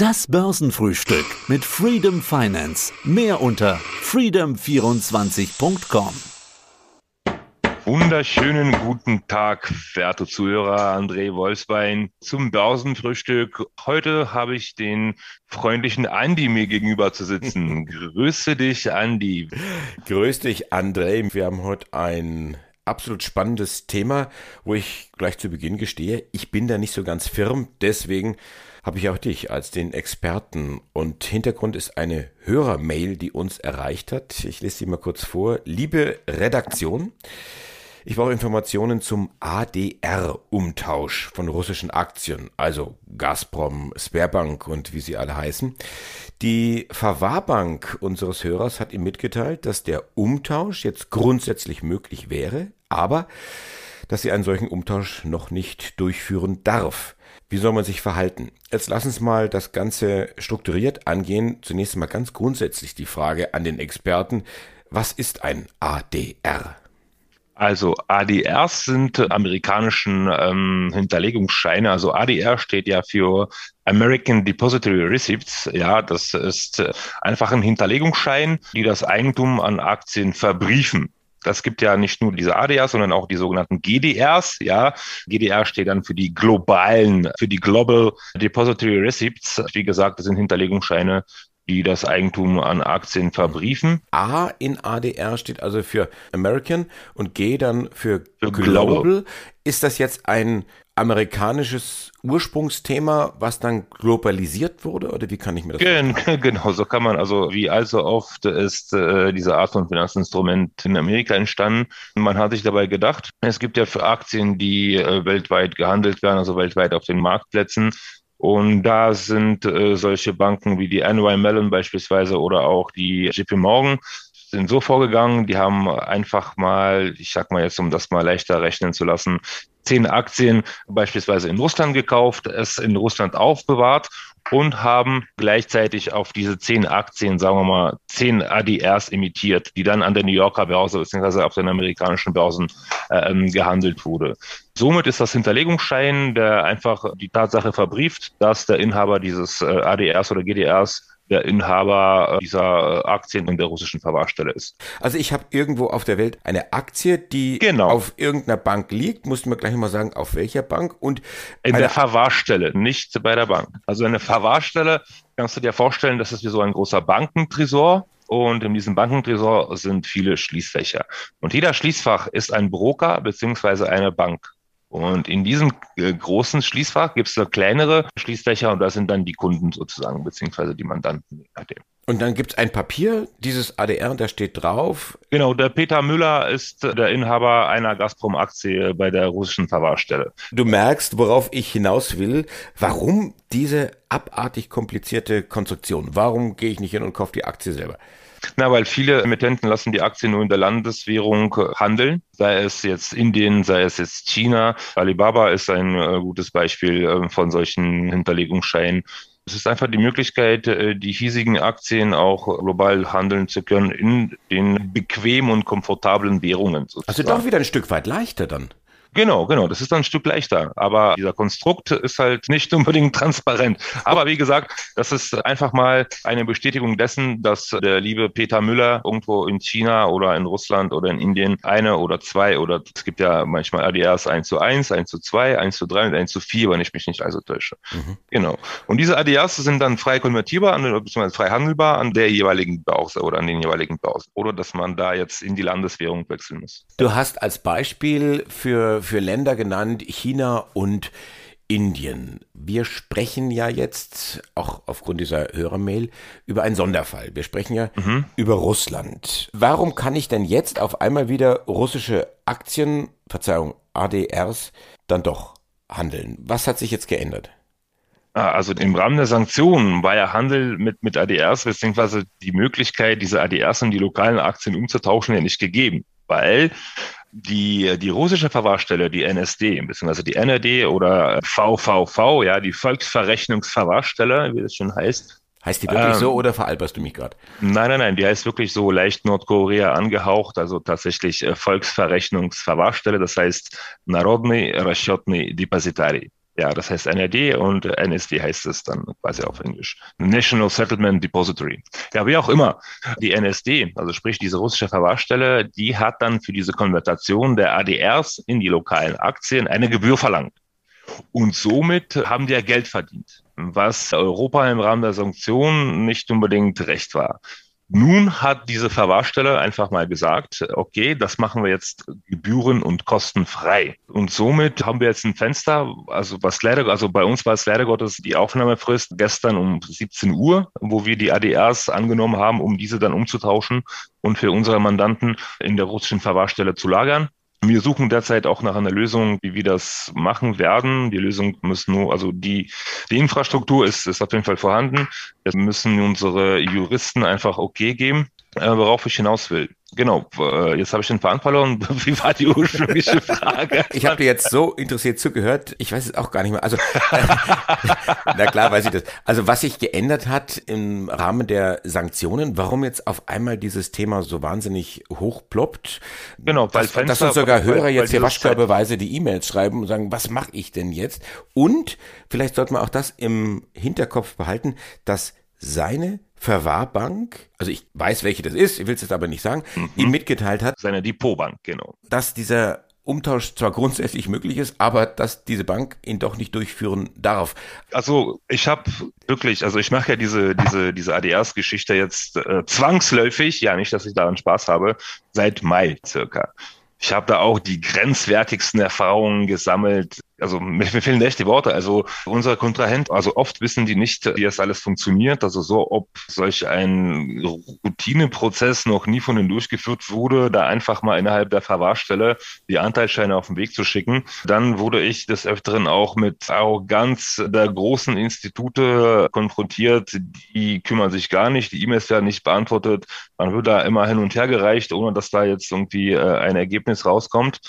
Das Börsenfrühstück mit Freedom Finance. Mehr unter freedom24.com. Wunderschönen guten Tag, werte Zuhörer. André Wolfsbein zum Börsenfrühstück. Heute habe ich den freundlichen Andi mir gegenüber zu sitzen. Grüße dich, Andi. Grüß dich, André. Wir haben heute ein absolut spannendes Thema, wo ich gleich zu Beginn gestehe, ich bin da nicht so ganz firm, deswegen habe ich auch dich als den Experten. Und Hintergrund ist eine Hörermail, die uns erreicht hat. Ich lese sie mal kurz vor. Liebe Redaktion, ich brauche Informationen zum ADR-Umtausch von russischen Aktien, also Gazprom, Sberbank und wie sie alle heißen. Die Verwahrbank unseres Hörers hat ihm mitgeteilt, dass der Umtausch jetzt grundsätzlich möglich wäre, aber dass sie einen solchen Umtausch noch nicht durchführen darf. Wie soll man sich verhalten? Jetzt lass uns mal das Ganze strukturiert angehen. Zunächst mal ganz grundsätzlich die Frage an den Experten. Was ist ein ADR? Also ADRs sind amerikanischen ähm, Hinterlegungsscheine. Also ADR steht ja für American Depository Receipts. Ja, das ist äh, einfach ein Hinterlegungsschein, die das Eigentum an Aktien verbriefen. Das gibt ja nicht nur diese ADRs, sondern auch die sogenannten GDRs. Ja, GDR steht dann für die globalen, für die Global Depository Receipts. Wie gesagt, das sind Hinterlegungsscheine, die das Eigentum an Aktien verbriefen. A in ADR steht also für American und G dann für, für Global. Global. Ist das jetzt ein amerikanisches Ursprungsthema, was dann globalisiert wurde oder wie kann ich mir das Gen vorstellen? Genau, so kann man also, wie allzu oft ist äh, diese Art von Finanzinstrument in Amerika entstanden. Man hat sich dabei gedacht, es gibt ja für Aktien, die äh, weltweit gehandelt werden, also weltweit auf den Marktplätzen, und da sind äh, solche Banken wie die NY Mellon beispielsweise oder auch die JP Morgan sind so vorgegangen, die haben einfach mal, ich sag mal jetzt, um das mal leichter rechnen zu lassen, zehn Aktien beispielsweise in Russland gekauft, es in Russland aufbewahrt und haben gleichzeitig auf diese zehn Aktien, sagen wir mal, zehn ADRs emittiert, die dann an der New Yorker Börse bzw. auf den amerikanischen Börsen äh, gehandelt wurde. Somit ist das Hinterlegungsschein, der einfach die Tatsache verbrieft, dass der Inhaber dieses äh, ADRs oder GDRs der Inhaber äh, dieser äh, Aktien in der russischen Verwahrstelle ist. Also ich habe irgendwo auf der Welt eine Aktie, die genau. auf irgendeiner Bank liegt. Mussten wir gleich mal sagen, auf welcher Bank und in der Verwahrstelle, nicht bei der Bank. Also eine Verwahrstelle kannst du dir vorstellen, das ist wie so ein großer Bankentresor. Und in diesem Bankentresor sind viele Schließfächer. Und jeder Schließfach ist ein Broker beziehungsweise eine Bank. Und in diesem äh, großen Schließfach gibt es kleinere Schließfächer und da sind dann die Kunden sozusagen, beziehungsweise die Mandanten. Und dann gibt es ein Papier, dieses ADR, da steht drauf. Genau, der Peter Müller ist der Inhaber einer Gazprom-Aktie bei der russischen Verwahrstelle. Du merkst, worauf ich hinaus will. Warum diese abartig komplizierte Konstruktion? Warum gehe ich nicht hin und kaufe die Aktie selber? Na, weil viele Emittenten lassen die Aktien nur in der Landeswährung handeln, sei es jetzt Indien, sei es jetzt China. Alibaba ist ein äh, gutes Beispiel äh, von solchen Hinterlegungsscheinen. Es ist einfach die Möglichkeit, äh, die hiesigen Aktien auch global handeln zu können in den bequemen und komfortablen Währungen. Sozusagen. Also doch wieder ein Stück weit leichter dann. Genau, genau. Das ist dann ein Stück leichter. Aber dieser Konstrukt ist halt nicht unbedingt transparent. Aber wie gesagt, das ist einfach mal eine Bestätigung dessen, dass der liebe Peter Müller irgendwo in China oder in Russland oder in Indien eine oder zwei oder es gibt ja manchmal ADRs 1 zu 1, 1 zu 2, 1 zu 3 und 1 zu 4, wenn ich mich nicht also täusche. Mhm. Genau. Und diese ADRs sind dann frei konvertierbar, an, beziehungsweise frei handelbar an der jeweiligen Börse oder an den jeweiligen Börsen. Oder dass man da jetzt in die Landeswährung wechseln muss. Du hast als Beispiel für für, Länder genannt, China und Indien. Wir sprechen ja jetzt, auch aufgrund dieser Hörermail, über einen Sonderfall. Wir sprechen ja mhm. über Russland. Warum kann ich denn jetzt auf einmal wieder russische Aktien, Verzeihung, ADRs, dann doch handeln? Was hat sich jetzt geändert? Ah, also im Rahmen der Sanktionen war ja Handel mit, mit ADRs beziehungsweise die Möglichkeit, diese ADRs in die lokalen Aktien umzutauschen, ja nicht gegeben. Weil die, die russische Verwahrstelle, die NSD, beziehungsweise die NRD oder VVV, ja, die Volksverrechnungsverwahrstelle, wie das schon heißt. Heißt die wirklich ähm, so oder veralberst du mich gerade? Nein, nein, nein, die heißt wirklich so leicht Nordkorea angehaucht, also tatsächlich äh, Volksverrechnungsverwahrstelle, das heißt Narodny Расчетный Depositari. Ja, das heißt NRD und NSD heißt es dann quasi auf Englisch. National Settlement Depository. Ja, wie auch immer. Die NSD, also sprich diese russische Verwahrstelle, die hat dann für diese Konvertation der ADRs in die lokalen Aktien eine Gebühr verlangt. Und somit haben die ja Geld verdient, was Europa im Rahmen der Sanktionen nicht unbedingt recht war. Nun hat diese Verwahrstelle einfach mal gesagt, okay, das machen wir jetzt gebühren- und kostenfrei. Und somit haben wir jetzt ein Fenster, also was leider, also bei uns war es leider Gottes die Aufnahmefrist gestern um 17 Uhr, wo wir die ADRs angenommen haben, um diese dann umzutauschen und für unsere Mandanten in der russischen Verwahrstelle zu lagern. Wir suchen derzeit auch nach einer Lösung, wie wir das machen werden. Die Lösung muss nur, also die, die Infrastruktur ist, ist auf jeden Fall vorhanden. Wir müssen unsere Juristen einfach okay geben, äh, worauf ich hinaus will. Genau, äh, jetzt habe ich den Faden verloren. Wie war die ursprüngliche Frage? Ich habe dir jetzt so interessiert zugehört, ich weiß es auch gar nicht mehr. Also, na klar weiß ich das. Also was sich geändert hat im Rahmen der Sanktionen, warum jetzt auf einmal dieses Thema so wahnsinnig hochploppt. Genau, weil dass, Fenster, dass uns sogar Hörer weil, jetzt hier waschkörbeweise die E-Mails schreiben und sagen, was mache ich denn jetzt? Und vielleicht sollte man auch das im Hinterkopf behalten, dass seine Verwahrbank, also ich weiß, welche das ist, ich will es jetzt aber nicht sagen, mhm. ihm mitgeteilt hat. Seine Depotbank, genau. Dass dieser Umtausch zwar grundsätzlich möglich ist, aber dass diese Bank ihn doch nicht durchführen darf. Also ich habe wirklich, also ich mache ja diese diese diese ADRs-Geschichte jetzt äh, zwangsläufig, ja nicht, dass ich daran Spaß habe, seit Mai circa. Ich habe da auch die grenzwertigsten Erfahrungen gesammelt also mir, mir fehlen echt die Worte. Also unser Kontrahent, also oft wissen die nicht, wie das alles funktioniert. Also so, ob solch ein Routineprozess noch nie von ihnen durchgeführt wurde, da einfach mal innerhalb der Verwahrstelle die Anteilsscheine auf den Weg zu schicken. Dann wurde ich des Öfteren auch mit Arroganz der großen Institute konfrontiert. Die kümmern sich gar nicht, die E-Mails werden nicht beantwortet. Man wird da immer hin und her gereicht, ohne dass da jetzt irgendwie äh, ein Ergebnis rauskommt.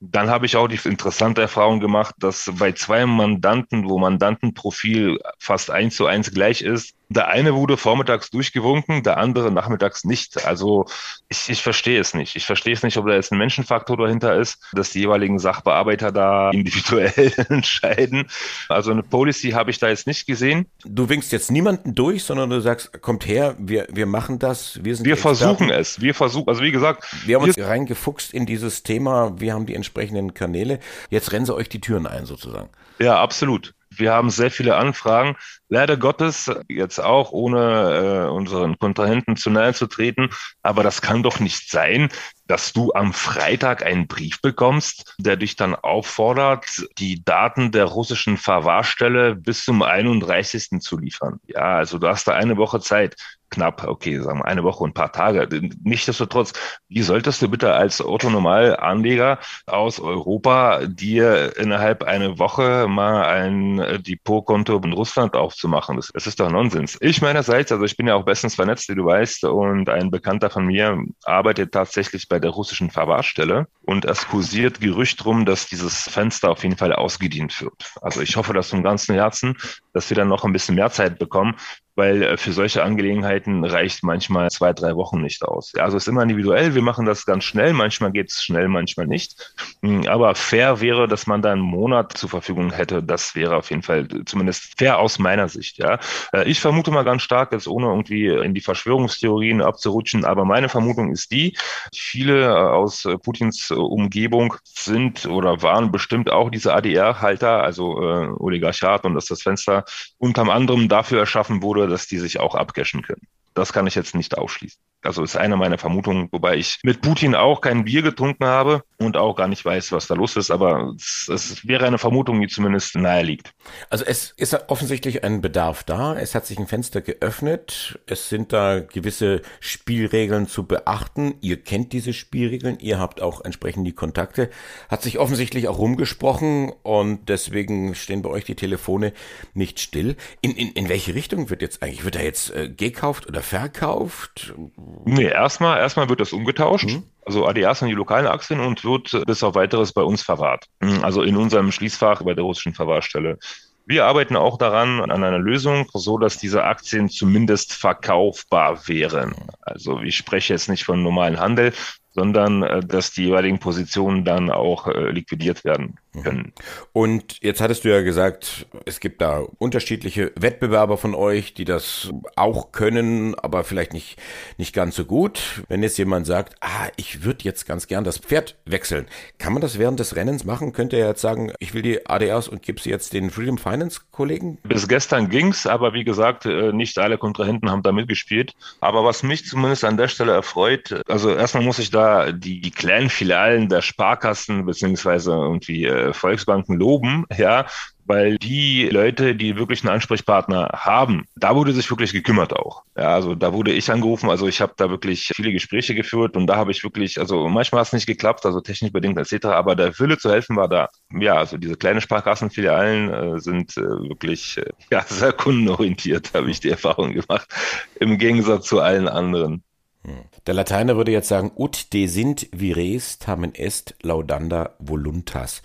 Dann habe ich auch die interessante Erfahrung gemacht, dass bei zwei Mandanten, wo Mandantenprofil fast eins zu eins gleich ist, der eine wurde vormittags durchgewunken, der andere nachmittags nicht. Also ich, ich verstehe es nicht. Ich verstehe es nicht, ob da jetzt ein Menschenfaktor dahinter ist, dass die jeweiligen Sachbearbeiter da individuell entscheiden. Also eine Policy habe ich da jetzt nicht gesehen. Du winkst jetzt niemanden durch, sondern du sagst, kommt her, wir, wir machen das. Wir, sind wir versuchen es. Wir versuchen, also wie gesagt. Wir haben uns reingefuchst in dieses Thema. Wir haben die entsprechenden Kanäle. Jetzt rennen sie euch die Türen ein sozusagen. Ja, absolut. Wir haben sehr viele Anfragen. Leider Gottes, jetzt auch ohne äh, unseren Kontrahenten zu nahe zu treten, aber das kann doch nicht sein, dass du am Freitag einen Brief bekommst, der dich dann auffordert, die Daten der russischen Verwahrstelle bis zum 31. zu liefern. Ja, also du hast da eine Woche Zeit knapp, okay, sagen wir eine Woche und ein paar Tage. Nichtsdestotrotz, wie solltest du bitte als Autonormalanleger aus Europa dir innerhalb einer Woche mal ein Depotkonto in Russland aufzumachen? Das, das ist doch Nonsens. Ich meinerseits, also ich bin ja auch bestens vernetzt, wie du weißt, und ein Bekannter von mir arbeitet tatsächlich bei der russischen Verwahrstelle und es kursiert Gerücht drum, dass dieses Fenster auf jeden Fall ausgedient wird. Also ich hoffe das vom ganzen Herzen, dass wir dann noch ein bisschen mehr Zeit bekommen, weil äh, für solche Angelegenheiten reicht manchmal zwei, drei Wochen nicht aus. Also es ist immer individuell, wir machen das ganz schnell, manchmal geht es schnell, manchmal nicht. Hm, aber fair wäre, dass man da einen Monat zur Verfügung hätte. Das wäre auf jeden Fall zumindest fair aus meiner Sicht. Ja, äh, Ich vermute mal ganz stark, jetzt ohne irgendwie in die Verschwörungstheorien abzurutschen, aber meine Vermutung ist die, viele äh, aus Putins Umgebung sind oder waren bestimmt auch diese ADR-Halter, also äh, Oligarchat und dass das Fenster unterm anderem dafür erschaffen wurde, dass die sich auch abcashen können. Das kann ich jetzt nicht ausschließen. Also ist eine meiner Vermutungen, wobei ich mit Putin auch kein Bier getrunken habe und auch gar nicht weiß, was da los ist, aber es, es wäre eine Vermutung, die zumindest nahe liegt. Also es ist offensichtlich ein Bedarf da. Es hat sich ein Fenster geöffnet. Es sind da gewisse Spielregeln zu beachten. Ihr kennt diese Spielregeln. Ihr habt auch entsprechend die Kontakte. Hat sich offensichtlich auch rumgesprochen und deswegen stehen bei euch die Telefone nicht still. In, in, in welche Richtung wird jetzt eigentlich? Wird da jetzt äh, gekauft oder verkauft? Nee, erstmal, erstmal wird das umgetauscht. Mhm. Also ADRs sind die lokalen Aktien und wird bis auf weiteres bei uns verwahrt. Mhm, also in unserem Schließfach bei der russischen Verwahrstelle. Wir arbeiten auch daran, an einer Lösung, so dass diese Aktien zumindest verkaufbar wären. Also ich spreche jetzt nicht von normalen Handel, sondern äh, dass die jeweiligen Positionen dann auch äh, liquidiert werden mhm. können. Und jetzt hattest du ja gesagt, es gibt da unterschiedliche Wettbewerber von euch, die das auch können, aber vielleicht nicht, nicht ganz so gut. Wenn jetzt jemand sagt, ah, ich würde jetzt ganz gern das Pferd wechseln, kann man das während des Rennens machen? Könnte er jetzt sagen, ich will die ADRs und gebe sie jetzt den Freedom Finance Kollegen? Bis gestern ging's, aber wie gesagt, äh, nicht alle Kontrahenten haben da mitgespielt. Aber was mich zumindest an der Stelle erfreut, also erstmal muss ich da die, die kleinen Filialen der Sparkassen beziehungsweise irgendwie äh, Volksbanken loben, ja, weil die Leute, die wirklich einen Ansprechpartner haben, da wurde sich wirklich gekümmert auch. Ja, also da wurde ich angerufen, also ich habe da wirklich viele Gespräche geführt und da habe ich wirklich, also manchmal hat es nicht geklappt, also technisch bedingt etc., aber der Wille zu helfen war da. Ja, also diese kleine Sparkassenfilialen äh, sind äh, wirklich äh, ja, sehr kundenorientiert, habe ich die Erfahrung gemacht, im Gegensatz zu allen anderen. Hm. Der Lateiner würde jetzt sagen, ut de sint vires tamen est laudanda voluntas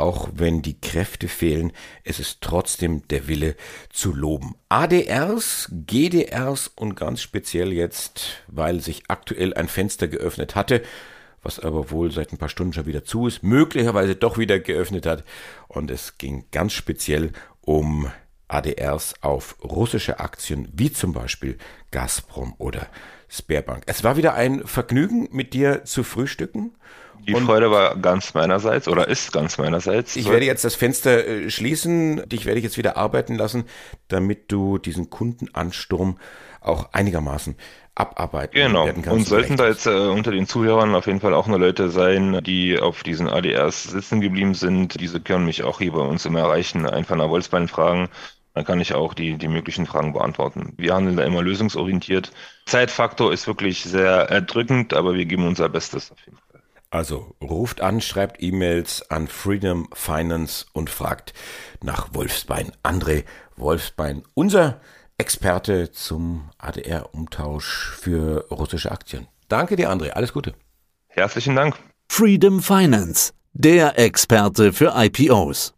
auch wenn die Kräfte fehlen, es ist trotzdem der Wille zu loben. ADRs, GDRs und ganz speziell jetzt, weil sich aktuell ein Fenster geöffnet hatte, was aber wohl seit ein paar Stunden schon wieder zu ist, möglicherweise doch wieder geöffnet hat. Und es ging ganz speziell um ADRs auf russische Aktien, wie zum Beispiel Gazprom oder Sperrbank. Es war wieder ein Vergnügen, mit dir zu frühstücken. Die und Freude war ganz meinerseits oder ist ganz meinerseits. Ich werde jetzt das Fenster äh, schließen. Dich werde ich jetzt wieder arbeiten lassen, damit du diesen Kundenansturm auch einigermaßen abarbeiten genau. werden kannst. Und sollten da jetzt äh, unter den Zuhörern auf jeden Fall auch nur Leute sein, die auf diesen ADRs sitzen geblieben sind, diese können mich auch hier bei uns immer erreichen, einfach nach Wolfsbein fragen. Dann kann ich auch die, die möglichen Fragen beantworten. Wir handeln da immer lösungsorientiert. Zeitfaktor ist wirklich sehr erdrückend, aber wir geben unser Bestes auf jeden Fall. Also ruft an, schreibt E-Mails an Freedom Finance und fragt nach Wolfsbein. André Wolfsbein, unser Experte zum ADR-Umtausch für russische Aktien. Danke dir, André. Alles Gute. Herzlichen Dank. Freedom Finance, der Experte für IPOs.